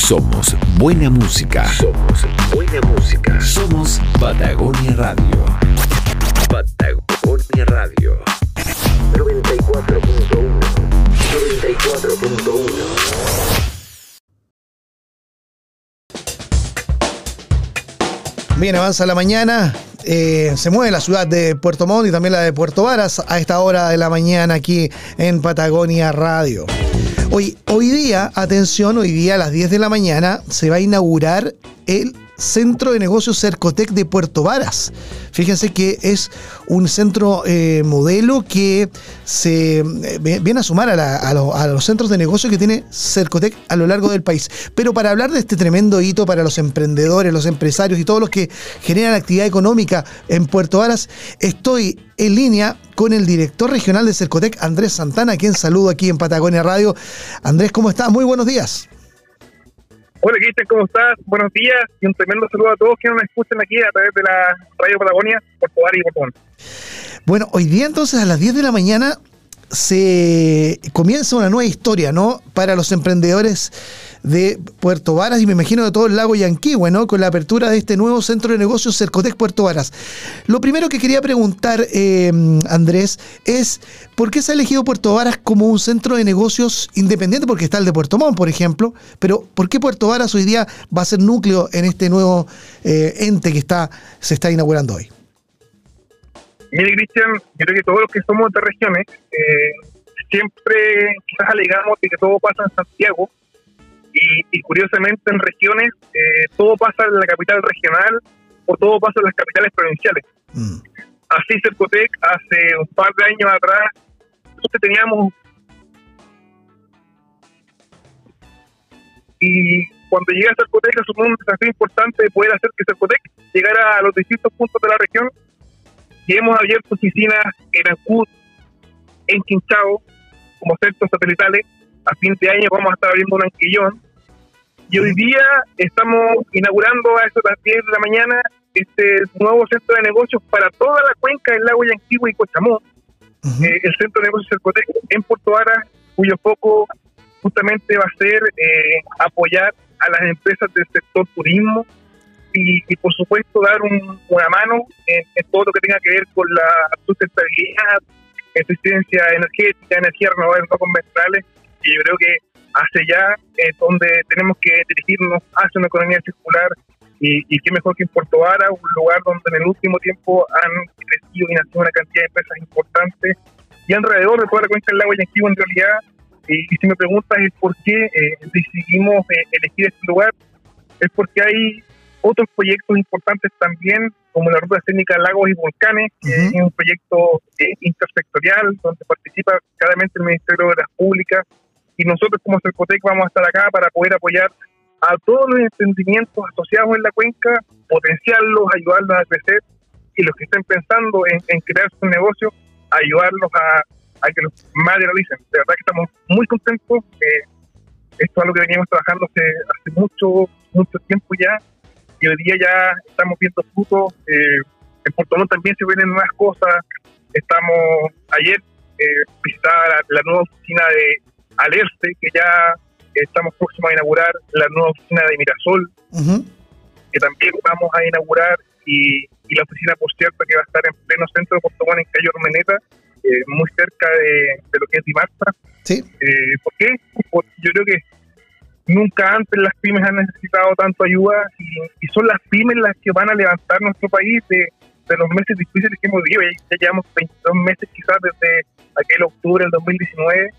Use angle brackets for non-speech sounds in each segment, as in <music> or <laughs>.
Somos buena música. Somos buena música. Somos Patagonia Radio. Patagonia Radio. 94.1. 94.1. Bien, avanza la mañana. Eh, se mueve la ciudad de Puerto Montt y también la de Puerto Varas a esta hora de la mañana aquí en Patagonia Radio. Hoy, hoy día, atención, hoy día a las 10 de la mañana se va a inaugurar el Centro de Negocios Cercotec de Puerto Varas. Fíjense que es un centro eh, modelo que se eh, viene a sumar a, los centros de negocio que tiene Cercotec a lo largo del país. Pero para hablar de este tremendo hito para los emprendedores, los empresarios y todos los que generan actividad económica en Puerto Varas, estoy en línea con el director regional de Cercotec, Andrés Santana, quien saludo aquí en Patagonia Radio. Andrés, ¿cómo estás? Muy buenos días. Hola Cristian, ¿cómo estás? Buenos días y un tremendo saludo a todos que nos escuchan aquí a través de la Radio Patagonia, por Poder y por Bueno, hoy día entonces a las 10 de la mañana se comienza una nueva historia, ¿no? Para los emprendedores de Puerto Varas y me imagino de todo el lago Yanquihue, ¿no? Con la apertura de este nuevo centro de negocios Cercotec Puerto Varas. Lo primero que quería preguntar, eh, Andrés, es ¿por qué se ha elegido Puerto Varas como un centro de negocios independiente? Porque está el de Puerto Montt, por ejemplo, pero ¿por qué Puerto Varas hoy día va a ser núcleo en este nuevo eh, ente que está, se está inaugurando hoy? Mire, Cristian, yo creo que todos los que somos de regiones eh, siempre quizás alegamos de que todo pasa en Santiago, y, curiosamente en regiones eh, todo pasa en la capital regional o todo pasa en las capitales provinciales. Mm. Así Cercotec hace un par de años atrás nosotros teníamos y cuando llegué a Cercotec asumió un desafío importante de poder hacer que Cercotec llegara a los distintos puntos de la región y hemos abierto oficinas en Ancud, en Quinchao, como centros satelitales. A fin de año vamos a estar abriendo un anquillón. Y hoy día estamos inaugurando a eso las 10 de la mañana este nuevo centro de negocios para toda la cuenca del lago Yanquihue y Cochamó, eh, el centro de negocios Cercotec en Puerto Vara, cuyo foco justamente va a ser eh, apoyar a las empresas del sector turismo y, por supuesto dar una mano en, todo lo que tenga que ver con la sustentabilidad, eficiencia energética, energías renovables no convencionales y yo creo que hacia allá es donde tenemos que dirigirnos hacia una economía circular y, y qué mejor que en Puerto Vara, un lugar donde en el último tiempo han crecido y nacido una cantidad de empresas importantes y alrededor de toda la cuenca del lago Yanquivo en realidad. Y, si me preguntas es por qué eh, decidimos eh, elegir este lugar, es porque hay otros proyectos importantes también, como la Ruta Técnica Lagos y Volcanes, que es un proyecto eh, intersectorial donde participa claramente el Ministerio de las Públicas, y nosotros como Cercotec vamos a estar acá para poder apoyar a todos los emprendimientos asociados en la cuenca, potenciarlos, ayudarlos a crecer y los que estén pensando en, crear su negocio, ayudarlos a, que los materialicen. De verdad que estamos muy contentos. Eh, esto es algo que veníamos trabajando hace, hace mucho, mucho tiempo ya y hoy día ya estamos viendo frutos. Eh, en Puerto Montt también se vienen nuevas cosas. Estamos ayer eh, la nueva oficina de Alerte, que ya estamos próximos a inaugurar la nueva oficina de Mirasol, que también vamos a inaugurar, y, la oficina, por cierto, que va a estar en pleno centro de Puerto en calle Ormeneta, eh, muy cerca de, lo que es Dimarta. ¿Sí? Eh, ¿Por qué? Porque yo creo que nunca antes las pymes han necesitado tanto ayuda y, son las pymes las que van a levantar nuestro país de, los meses difíciles que hemos vivido. Ya, llevamos 22 meses quizás desde aquel octubre del 2019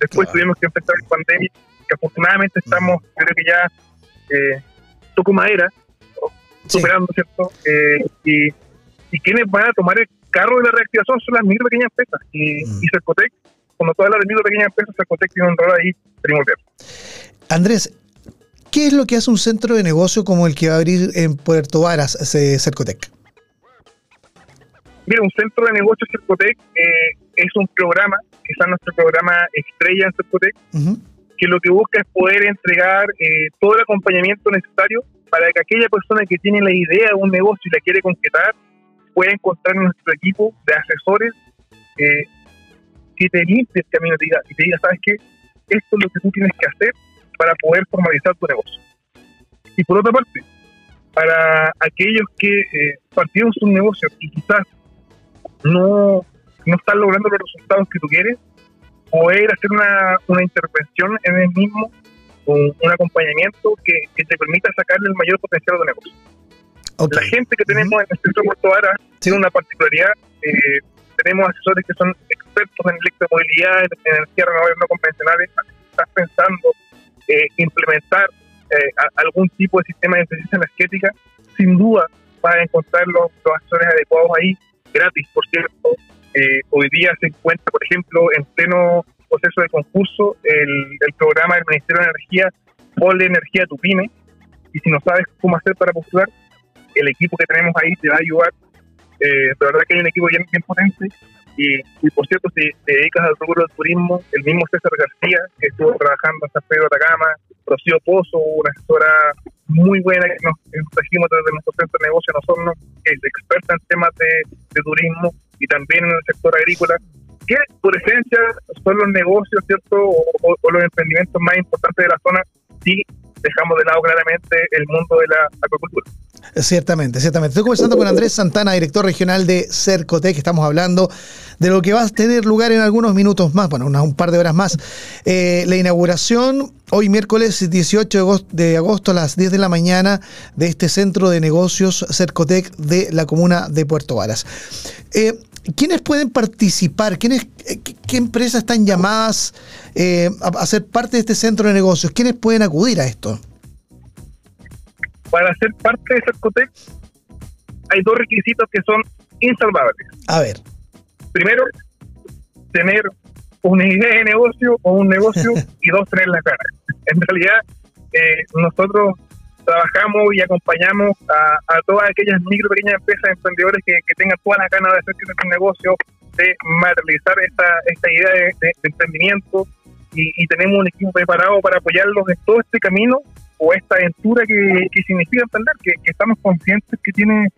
Después tuvimos que empezar la pandemia, que afortunadamente estamos, creo que ya eh, toco madera, superando, ¿cierto? Eh, y, y quienes van a tomar el carro de la reactivación son las micro pequeñas empresas. Y, mm. y Cercotec, como todas las micro pequeñas empresas, Cercotec tiene un rol ahí primordial. Andrés, ¿qué es lo que hace un centro de negocio como el que va a abrir en Puerto Varas, Cercotec? Mira, un centro de negocio Cercotec eh, es un programa quizás nuestro programa estrella en Cercotec, que lo que busca es poder entregar eh, todo el acompañamiento necesario para que aquella persona que tiene la idea de un negocio y la quiere concretar pueda encontrar en nuestro equipo de asesores que te limpie el camino y te diga, ¿sabes qué? Esto es lo que tú tienes que hacer para poder formalizar tu negocio. Y por otra parte, para aquellos que eh, partieron su negocio y quizás no, no están logrando los resultados que tú quieres, poder hacer una, una intervención en el mismo, un, un acompañamiento que, que, te permita sacarle el mayor potencial de negocio. La gente que tenemos en el centro de Puerto Vara tiene una particularidad. Eh, tenemos asesores que son expertos en electromovilidad, en energías renovables no convencionales. Estás pensando eh, implementar eh, algún tipo de sistema de eficiencia energética, sin duda vas a encontrar los, los adecuados ahí, gratis, por cierto. Eh, hoy día se encuentra, por ejemplo, en pleno proceso de concurso el, el programa del Ministerio de Energía, Ponle Energía a tu pyme, y si no sabes cómo hacer para postular, el equipo que tenemos ahí te va a ayudar. Eh, la verdad que hay un equipo bien, bien potente y, por cierto, si te dedicas al rubro del turismo, el mismo César García, que estuvo trabajando en San Pedro de Atacama, Rocío Pozo, una asesora muy buena que nos, trajimos desde nuestro centro de negocio nosotros, que es experta en temas de, turismo y también en el sector agrícola, que por esencia son los negocios, ¿cierto? O, los emprendimientos más importantes de la zona, si dejamos de lado claramente el mundo de la acuicultura. Ciertamente, ciertamente. Estoy conversando con Andrés Santana, director regional de Cercotec. Estamos hablando de lo que va a tener lugar en algunos minutos más, bueno, un par de horas más. Eh, la inauguración hoy miércoles 18 de agosto a las 10 de la mañana de este centro de negocios Cercotec de la comuna de Puerto Varas. Eh, ¿Quiénes pueden participar? ¿Quiénes, eh, ¿Qué empresas están llamadas a ser parte de este centro de negocios? ¿Quiénes pueden acudir a esto? para ser parte de Cercotec hay dos requisitos que son insalvables. A ver. Primero, tener una idea de negocio o un negocio <laughs> y dos, tener la cara. En realidad, eh, nosotros trabajamos y acompañamos a, todas aquellas micro, pequeñas empresas, emprendedores que, tengan todas las ganas de hacer un negocio, de materializar esta, esta idea de, emprendimiento. Y, tenemos un equipo preparado para apoyarlos en todo este camino o esta aventura que, significa emprender, que, estamos conscientes que tiene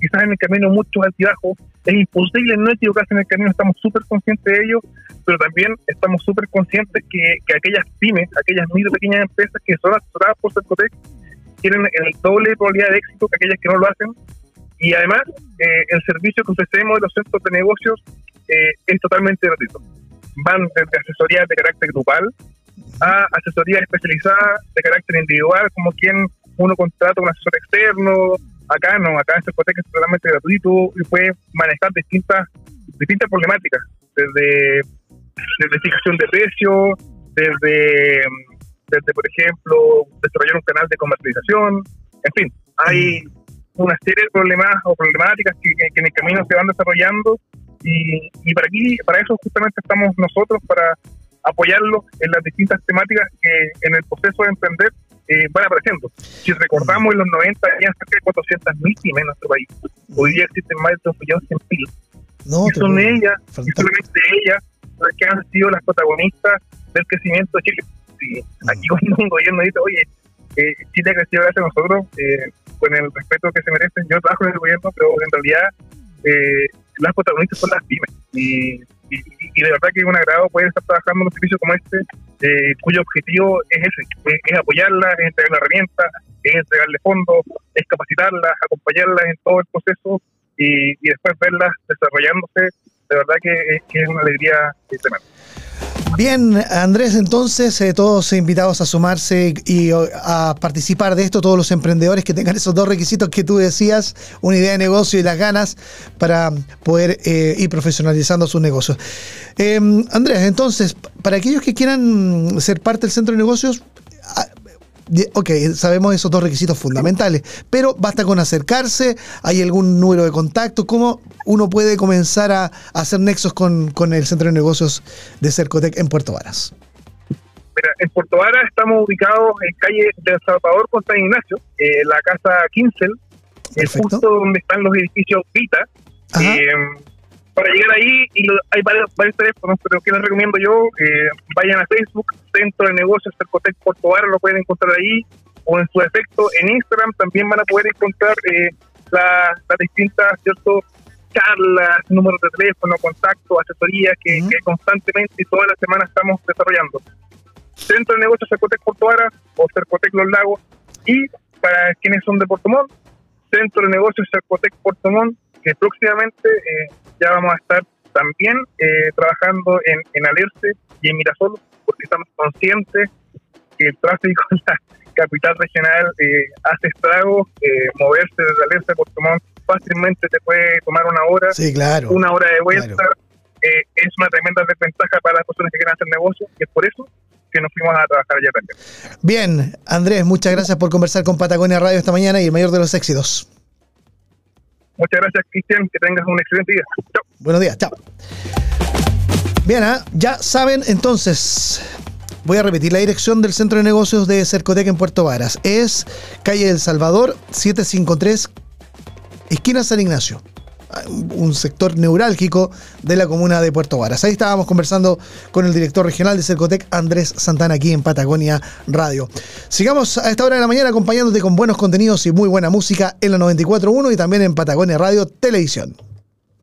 quizás en el camino muchos altibajos, es imposible no equivocarse en el camino, estamos súper conscientes de ello, pero también estamos súper conscientes que, aquellas pymes, aquellas micro pequeñas empresas que son asesoradas por Cercotec, tienen el doble probabilidad de éxito que aquellas que no lo hacen, y además eh, el servicio que ofrecemos de los centros de negocios eh, es totalmente gratuito. Van desde asesorías de carácter grupal, a asesoría especializada de carácter individual, como quien uno contrata un asesor externo. Acá no, acá este hipoteca es totalmente gratuito y puede manejar distintas distintas problemáticas, desde, desde fijación de precios, desde, desde, por ejemplo, desarrollar un canal de comercialización, en fin, hay una serie de problemas o problemáticas que, que, en el camino se van desarrollando y, y para aquí, para eso justamente estamos nosotros, para apoyarlo en las distintas temáticas que en el proceso de emprender eh, van apareciendo. Si recordamos, en los 90 había cerca de 400.000 pymes en nuestro país. Hoy día existen más de 2.100.000. No, y son ellas, y solamente ellas, las que han sido las protagonistas del crecimiento de Chile. Sí, aquí cuando <laughs> un gobierno dice, oye, eh, Chile ha gracias a nosotros, eh, con el respeto que se merecen, yo trabajo en el gobierno, pero en realidad eh, las protagonistas son las pymes. Y y, de verdad que es un agrado poder estar trabajando en un servicio como este, eh, cuyo objetivo es ese, es, apoyarla, es entregarle herramientas, es entregarle fondos, es capacitarlas, acompañarlas en todo el proceso y, después verlas desarrollándose, de verdad que, que es una alegría tremenda. Bien, Andrés, entonces eh, todos invitados a sumarse y a participar de esto, todos los emprendedores que tengan esos dos requisitos que tú decías, una idea de negocio y las ganas para poder eh, ir profesionalizando sus negocios. Em, Andrés, entonces, para aquellos que quieran ser parte del centro de negocios, Ok, sabemos esos dos requisitos fundamentales, pero basta con acercarse, hay algún número de contacto, ¿cómo uno puede comenzar a, hacer nexos con, el Centro de Negocios de Cercotec en Puerto Varas? Mira, en Puerto Varas estamos ubicados en calle de Salvador con San Ignacio, eh, la casa Kinsel, es justo donde están los edificios Vita. Eh, para llegar ahí, y hay varios, varios teléfonos, pero que les recomiendo yo, eh, vayan a Facebook, Centro de Negocios Cercotec Portobar, lo pueden encontrar ahí, o en su efecto en Instagram también van a poder encontrar eh, las distintas cierto charlas, números de teléfono, contacto, asesoría que, constantemente y toda la semana estamos desarrollando. Centro de Negocios Cercotec Puerto Vara o Cercotec Los Lagos. Y para quienes son de Puerto Montt, Centro de Negocios Cercotec Puerto Montt, que próximamente eh, ya vamos a estar también eh, trabajando en, en Alerce y en Mirasol, porque estamos conscientes que el tráfico en la capital regional eh, hace estragos, moverse desde Alerce a Puerto fácilmente te puede tomar una hora, sí, claro, una hora de vuelta. es una tremenda desventaja para las personas que quieren hacer negocio y es por eso que nos fuimos a trabajar allá también. Bien, Andrés, muchas gracias por conversar con Patagonia Radio esta mañana y el mayor de los éxitos. Muchas gracias, Cristian. Que tengas un excelente día. Chao. Buenos días, chao. Bien, ¿ah? ya saben entonces. Voy a repetir la dirección del Centro de Negocios de Cercotec en Puerto Varas. Es calle del Salvador, 753, esquina San Ignacio un sector neurálgico de la comuna de Puerto Varas. Ahí estábamos conversando con el director regional de Cercotec, Andrés Santana, aquí en Patagonia Radio. Sigamos a esta hora de la mañana acompañándote con buenos contenidos y muy buena música en la 94.1 y también en Patagonia Radio Televisión.